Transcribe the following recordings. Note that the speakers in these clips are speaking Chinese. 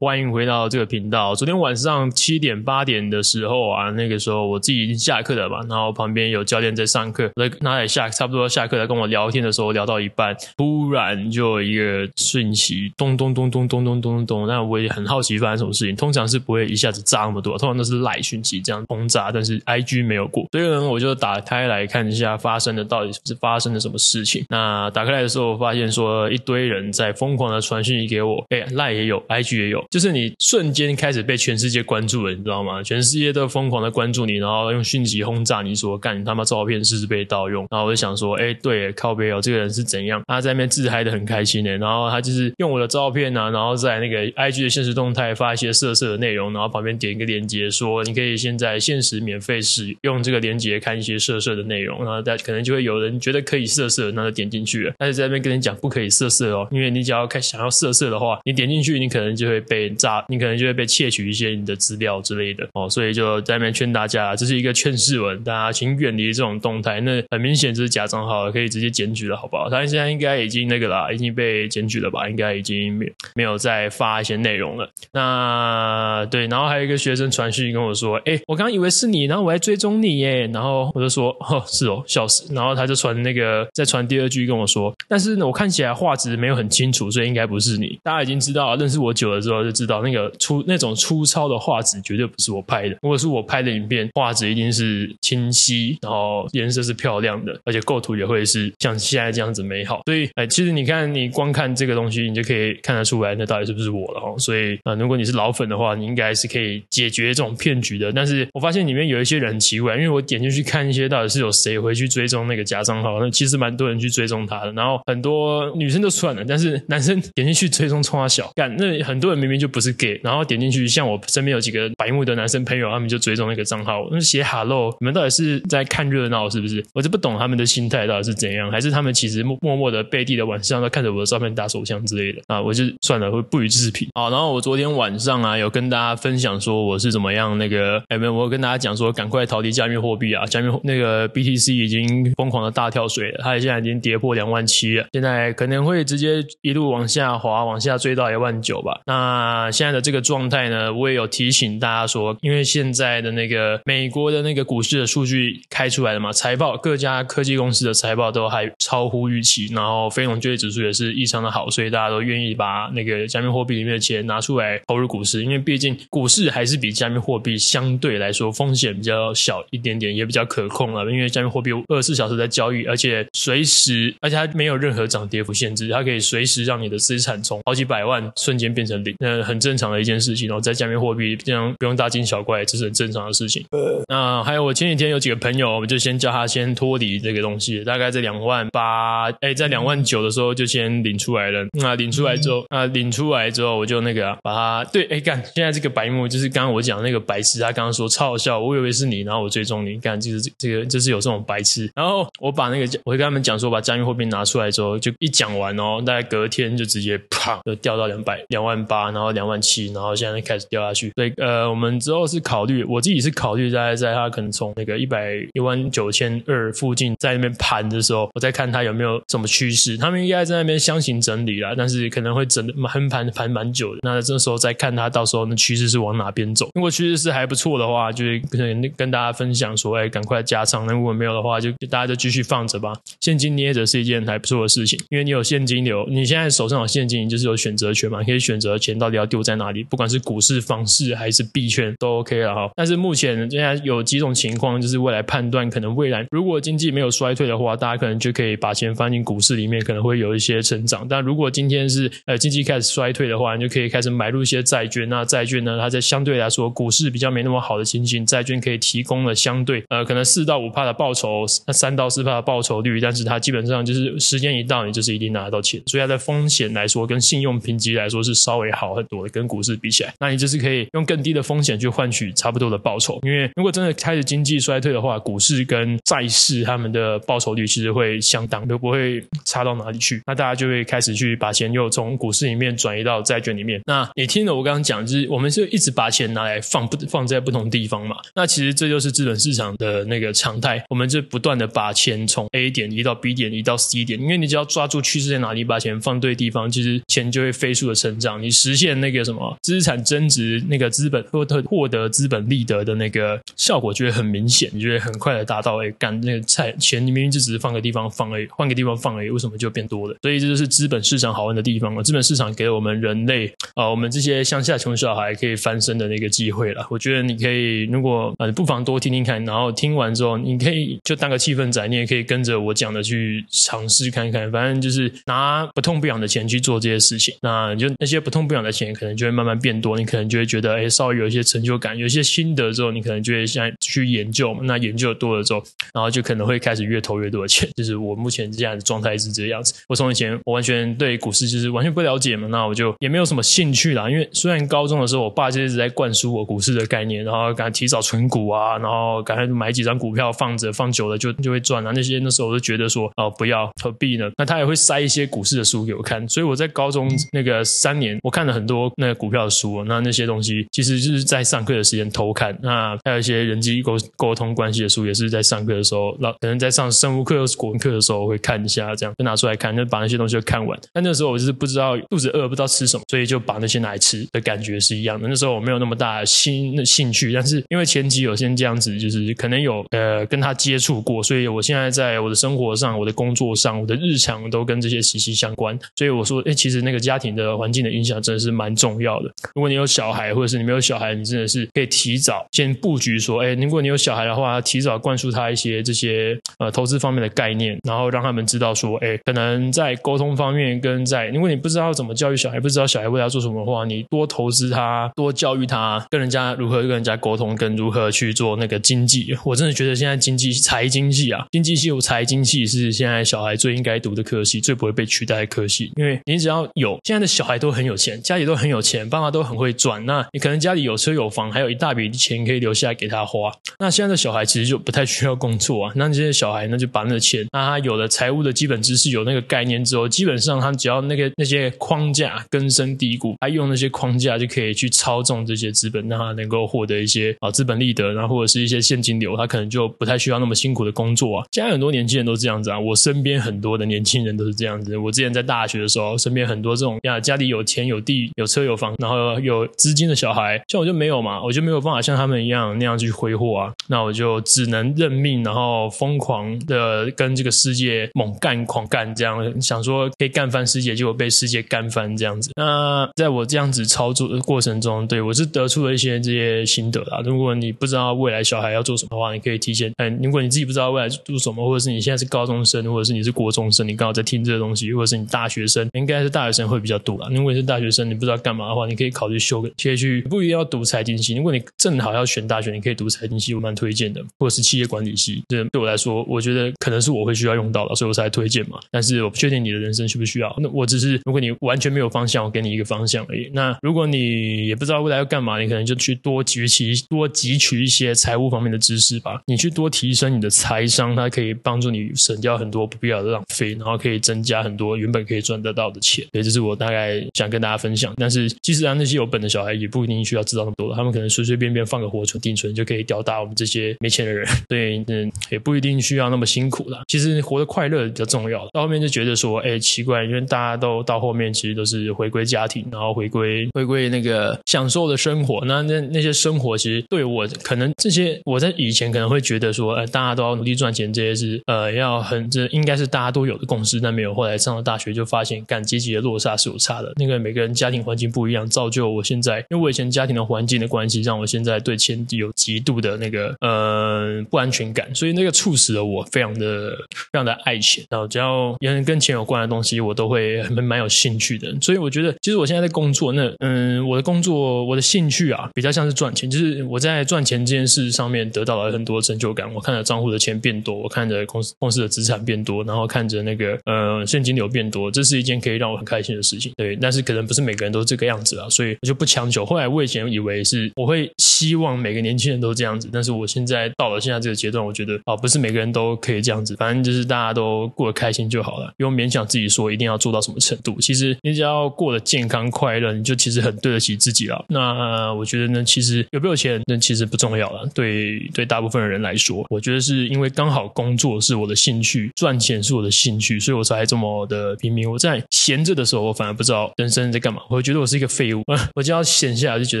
欢迎回到这个频道。昨天晚上七点八点的时候啊，那个时候我自己已经下课了嘛，然后旁边有教练在上课，我在那里下差不多下课来跟我聊天的时候，聊到一半，突然就一个讯息，咚咚咚咚咚咚咚咚咚。那我也很好奇发生什么事情，通常是不会一下子炸那么多，通常都是赖讯息这样轰炸，但是 IG 没有过，所以呢，我就打开来看一下发生的到底是发生了什么事情。那打开来的时候，发现说一堆人在疯狂的传讯息给我，哎，赖也有，IG 也有。就是你瞬间开始被全世界关注了，你知道吗？全世界都疯狂的关注你，然后用讯息轰炸你说，干他妈照片是不是被盗用？然后我就想说，哎，对，靠北哦，这个人是怎样？他在那边自嗨的很开心诶，然后他就是用我的照片啊，然后在那个 IG 的限时动态发一些色色的内容，然后旁边点一个链接说，你可以现在限时免费使用这个链接看一些色色的内容，然后大家可能就会有人觉得可以色色，那就点进去了。他就在那边跟你讲不可以色色哦，因为你只要看想要色色的话，你点进去，你可能就会被。被炸，你可能就会被窃取一些你的资料之类的哦，所以就在那边劝大家，这是一个劝世文，大家请远离这种动态。那很明显这是假账号，可以直接检举了，好不好？他现在应该已经那个了，已经被检举了吧？应该已经没没有再发一些内容了。那对，然后还有一个学生传讯跟我说：“哎，我刚刚以为是你，然后我还追踪你耶。”然后我就说：“哦，是哦，笑死。”然后他就传那个再传第二句跟我说：“但是呢，我看起来画质没有很清楚，所以应该不是你。”大家已经知道，认识我久了之后。就知道那个粗那种粗糙的画质绝对不是我拍的。如果是我拍的影片，画质一定是清晰，然后颜色是漂亮的，而且构图也会是像现在这样子美好。所以，哎，其实你看，你光看这个东西，你就可以看得出来，那到底是不是我了哈。所以，啊、如果你是老粉的话，你应该是可以解决这种骗局的。但是我发现里面有一些人很奇怪，因为我点进去看一些到底是有谁回去追踪那个假账号，那其实蛮多人去追踪他的。然后很多女生都算了，但是男生点进去追踪冲他小干，那很多人明明就不是 gay，然后点进去，像我身边有几个白目的男生朋友，他们就追踪那个账号，那写 hello，你们到底是在看热闹是不是？我就不懂他们的心态到底是怎样，还是他们其实默默的背地的晚上都看着我的照片打手枪之类的啊？我就算了，会不予置评。好，然后我昨天晚上啊，有跟大家分享说我是怎么样那个，哎没有，我有跟大家讲说赶快逃离加密货币啊，加密那个 BTC 已经疯狂的大跳水了，它现在已经跌破两万七了，现在可能会直接一路往下滑，往下追到一万九吧。那现在的。这个状态呢，我也有提醒大家说，因为现在的那个美国的那个股市的数据开出来了嘛，财报各家科技公司的财报都还超乎预期，然后非农就业指数也是异常的好，所以大家都愿意把那个加密货币里面的钱拿出来投入股市，因为毕竟股市还是比加密货币相对来说风险比较小一点点，也比较可控了。因为加密货币二十四小时在交易，而且随时，而且它没有任何涨跌幅限制，它可以随时让你的资产从好几百万瞬间变成零，那很正常。的一件事情，然后在加密货币这样不用大惊小怪，这是很正常的事情。呃，那还有我前几天有几个朋友，我们就先叫他先脱离这个东西，大概在两万八，哎，在两万九的时候就先领出来了。那领出来之后，啊，领出来之后，我就那个、啊、把他对，哎干，现在这个白目就是刚刚我讲那个白痴，他刚刚说超好笑，我以为是你，然后我追踪你，干，就是这个就是有这种白痴。然后我把那个我会跟他们讲说，把加密货币拿出来之后，就一讲完哦，大概隔天就直接啪就掉到两百两万八，然后两万七。然后现在开始掉下去，所以呃，我们之后是考虑，我自己是考虑在在它可能从那个一百一万九千二附近在那边盘的时候，我再看它有没有什么趋势。他们应该在那边箱型整理啦，但是可能会整横盘盘蛮久的。那这时候再看它到时候那趋势是往哪边走。如果趋势是还不错的话，就可能跟大家分享说，哎，赶快加仓。那如果没有的话，就大家就继续放着吧。现金捏着是一件还不错的事情，因为你有现金流，你现在手上有现金，你就是有选择权嘛，可以选择钱到到底要丢在哪里。不管是股市、房市还是币圈都 OK 了哈。但是目前现在有几种情况，就是未来判断可能未来如果经济没有衰退的话，大家可能就可以把钱放进股市里面，可能会有一些成长。但如果今天是呃经济开始衰退的话，你就可以开始买入一些债券。那债券呢，它在相对来说股市比较没那么好的情形，债券可以提供了相对呃可能四到五帕的报酬，那三到四帕的报酬率，但是它基本上就是时间一到，你就是一定拿得到钱。所以它的风险来说，跟信用评级来说是稍微好很多的，跟股。市比起来，那你就是可以用更低的风险去换取差不多的报酬。因为如果真的开始经济衰退的话，股市跟债市他们的报酬率其实会相当，都不会差到哪里去。那大家就会开始去把钱又从股市里面转移到债券里面。那你听了我刚刚讲，就是我们是一直把钱拿来放不放在不同地方嘛？那其实这就是资本市场的那个常态。我们就不断的把钱从 A 点移到 B 点，移到 C 点。因为你只要抓住趋势在哪里，把钱放对地方，其实钱就会飞速的成长。你实现现那个什么资产增值，那个资本获得获得资本利得的那个效果，就会很明显，你觉得很快的达到。哎，干那个菜钱，你明明就只是放个地方放而已，换个地方放而已，为什么就变多了？所以这就是资本市场好玩的地方了。资本市场给了我们人类啊、我们这些乡下穷小孩可以翻身的那个机会了。我觉得你可以，如果呃，不妨多听听看，然后听完之后，你可以就当个气氛仔，你也可以跟着我讲的去尝试看看。反正就是拿不痛不痒的钱去做这些事情，那就那些不痛不痒的钱，可能就会慢慢变多。你可能就会觉得，哎，稍微有一些成就感，有一些心得之后，你可能就会现在去研究嘛。那研究多了之后，然后就可能会开始越投越多的钱。就是我目前这样的状态是这样子。我从以前我完全对股市就是完全不了解嘛，那我就也没有什么兴趣啦。因为虽然高中的时候，我爸就一直在灌输我股市的概念，然后赶快提早存股啊，然后赶快买几张股票放着，放久了就就会赚啊。那些那时候我就觉得说，哦，不要何必呢？那他也会塞一些股市的书给我看，所以我在高中那个三年，我看了很多那个股票的书。那那些东西其实就是在上课的时间偷看。那还有一些人际沟沟通关系的书，也是在上课的时候，老可能在上生物课或是国文课的时候会看一下，这样就拿出来看，就把那些东西就看完。但那时候我就是不知道肚子饿，不知道吃什么，所以就把那些拿来吃的感觉是一样的。那时候我没有那么大的兴兴趣，但是因为前期有先这样子，就是可能有呃跟他接触过，所以我现在在我的生活上、我的工作上、我的日常都跟这些息息相关。所以我说，哎，其实那个家庭的环境的影响真的是蛮重要的。如果你有小孩，或者是你没有小孩，你真的是可以提早先布局，说，哎，如果你有小孩的话，提早灌输他一些这些呃投资方面的概念，然后让他们知道说，哎，可能在沟通方面跟在，如果你不知道怎么教育小孩，不知道小孩为了要做什么的话，你多投资他，多教育他，跟人家如何跟人家沟通，跟如何去做那个经济。我真的觉得现在经济财经系啊，经济系有财经系是现在小孩最应该读的科系，最不会被取代的科系，因为你只要有现在的小孩都很有钱，家里都很有钱，爸妈都很会赚，那你可能家里有车有房，还有一大笔钱可以留下来给他花。那现在的小孩其实就不太需要工作啊，那这些小孩那就把那个钱，那他有了财务的基本知识，有那个概念之后，基本上他只要那个那些框架根深蒂固，他用那些框架就可以去操纵这些资本，让他能够获得一些啊资本利得，然后或者是一些现金流，他可能就不太需要那么辛苦的工作啊。现在很多年轻人都这样子啊，我身边很多的年轻人都是这样子。我之前在大学的时候，身边很多这种呀，家里有钱有地有车有房，然后有资金的小孩，像我就没有嘛，我就没有办法像他们一样那样去挥霍啊，那我就只能认命，然后疯狂的跟这个世界猛干狂干，这样想说可以干翻世界，结果被世界干翻这样子。那在我这样子操作的过程中，对我是得出了一些这些心得啦。如果你不知道未来小孩要做什么的话，你可以提前。嗯，如果你自己不知道未来做什么，或者是你现在是高中生，或者是你是国中生，你刚好在听这个东西，或者是你大学生，应该是大学生会比较多啦。如果你是大学生，你不知道干嘛的话，你可以考虑修个，可以去不一定要读财经系。如果你正好要选大学，你可以读财经系，我蛮推荐的，或者是企业管理系。这对我来说，我觉得可能是我会需要用到的，所以我才推荐嘛。但是我不确定你的人生需不需要。那我只是，如果你完全没有方向，我给你一个方向而已。那如果你也不知道未来要干嘛，你可能就去多汲取、多汲取一些财务方面的知识吧。你去多提升你的财商，它可以帮助你省掉很多不必要的浪费，然后可以增加很多原本可以赚得到的钱。所以这是我大概想跟大家分享。但是其实啊，那些有本的小孩也不一定需要知道那么多，他们可能随随便便放个活存、定存就可以吊打我们这些没钱的人。对，嗯，也不一定需要那么辛苦啦。其实活得快乐比较重要。到后面就觉得说，哎，奇怪，因为大家都到后面其实都是回归家庭，然后回归回归那个享受的生活。那那那些生活其实对我可能这些我在以前可能会觉得说，呃，大家都要努力赚钱，这些是呃要很这应该是大家都有的共识。但没有，后来上了大学就发现，干阶级的落差是有差的。那个每个人家庭环境不一样，造就我现在，因为我以前家庭的环境的关系，让我现在对钱有极度的那个呃不安全感，所以那个促使了我非常的非常的爱钱。然后只要有人跟钱有关的东西，我都会蛮蛮有兴趣的。所以我觉得，其实我现在在工作，那嗯，我的工作我的兴趣啊，比较像是赚钱，就是我在赚钱这件事上面得到了很多成就感。我看着账户的钱变多，我看着公司公司的资产变多，然后看着那个呃现金流变多，这是一件可以让我很开心的事情。对，但是可能不是每个人都这个样子啊，所以我就不强求。后来我以前以为是我会希望每个年轻人都这样子。子，但是我现在到了现在这个阶段，我觉得啊，不是每个人都可以这样子，反正就是大家都过得开心就好了，不用勉强自己说一定要做到什么程度。其实你只要过得健康快乐，你就其实很对得起自己了。那我觉得呢，其实有没有钱，那其实不重要了。对对，大部分的人来说，我觉得是因为刚好工作是我的兴趣，赚钱是我的兴趣，所以我才这么的拼命。我在闲着的时候，我反而不知道人生在干嘛，我觉得我是一个废物。我就要闲下来就觉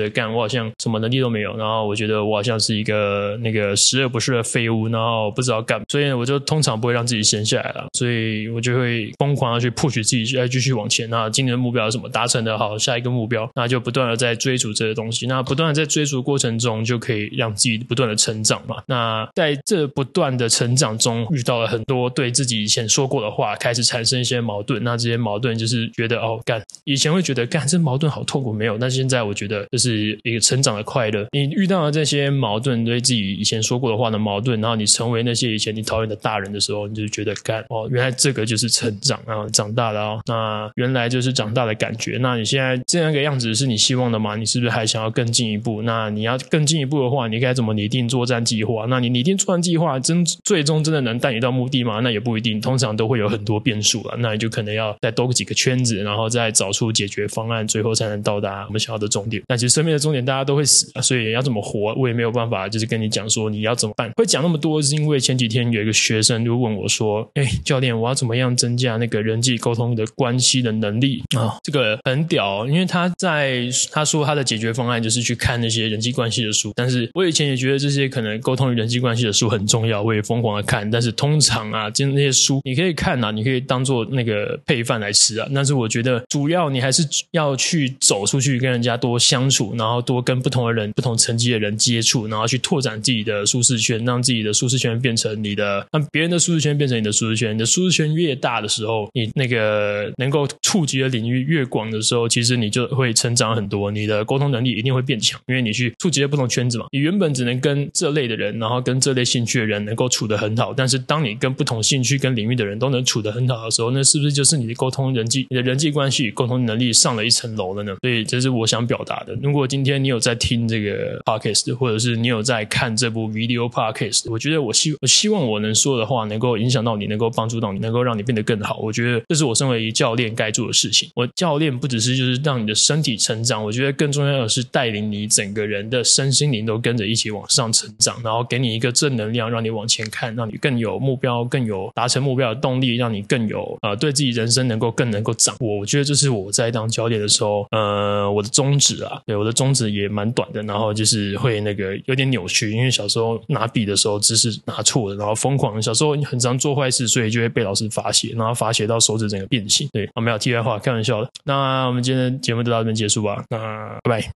得干，我好像什么能力都没有，然后我觉得我好像是一个那个十恶不赦的废物，然后不知道干，所以我就通常不会让自己闲下来了，所以我就会疯狂的去 push 自己，再继续往前。那今年的目标是什么？达成的好，下一个目标，那就不断的在追逐这个东西。那不断的在追逐过程中，就可以让自己不断的成长嘛。那在这不断的成长中，遇到了很多对自己以前说过的话，开始产生一些矛盾。那这些矛盾就是觉得哦，干，以前会觉得干这矛盾好痛苦，没有。但现在我觉得这是一个成长的快乐。你遇到了这些矛盾，对自己以前说过的话的矛盾，然后你成为那些以前你讨厌的大人的时候，你就觉得干哦，原来这个就是成长啊，长大了哦。那原来就是长大的感觉。那你现在这样一个样子是你希望的吗？你是不是还想要更进一步？那你要更进一步的话，你该怎么拟定作战计划？那你拟定作战计划真最终真的能带你到目的吗？那也不一定，通常都会有很多变数了。那你就可能要再兜几个圈子，然后再找出解决方案，最后才能到达我们想要的终点。那其实生命的终点大家都会死，所以要怎么活，我也没有办法，就是跟你讲说你要怎么办。会讲那么多，是因为前几天有一个学生就问我说：“哎，教练，我要怎么样增加那个人际沟通的关系的能力啊？”哦，这个很屌，因为他在他说他的解决方案就是去看那些人际关系的书，但是我以前也觉得这些可能沟通与人际关系的书很重要，我也疯狂的看。但是通常啊，就那些书你可以看啊，你可以当做那个配饭来吃啊。但是我觉得主要你还是要去走出去跟人家多相处，然后多跟不同的人、不同层级的人接触，然后去拓展自己的舒适圈，让自己的舒适圈变成你的，让别人的舒适圈变成你的舒适圈。你的舒适圈越大的时候，你那个能够触及的领域越广的时候，其实你就会成长很多，你的沟通能力一定会变强，因为你去触及了不同圈子嘛。你原本只能跟这类的人，然后跟这类兴趣的人能够处得很好，但是当你跟不同兴趣跟领域的人都能处得很好的时候，那是不是就是你的沟通人际、你的人际关系沟通能力上了一层楼了呢？所以这是我想表达的。如果今天你有在听这个 podcast，或者是你有在看这部 video podcast，我觉得我希我希望我能说的话能够影响到你，能够帮助到你，能够让你变得更好。我觉得这是我身为一教练该做的事情。我教练不只是就是让你的身体成长，我觉得更重要的是带领你整个人的身心灵都跟着一起往上成长，然后给你一个正能量，让你往前看，让你更有目标，更有达成目标的动力，让你更有呃对自己人生能够更能够掌握。我觉得这是我在当教练的时候，呃，我的中指啊，对，我的中指也蛮短的，然后就是会那个有点扭曲，因为小时候拿笔的时候姿势拿错了，然后疯狂，小时候很常做坏事，所以就会被老师罚写，然后罚写到手指整个变形。对，啊没有题外话，开玩笑的。那我们今天的节目就到这边结束吧，那拜拜。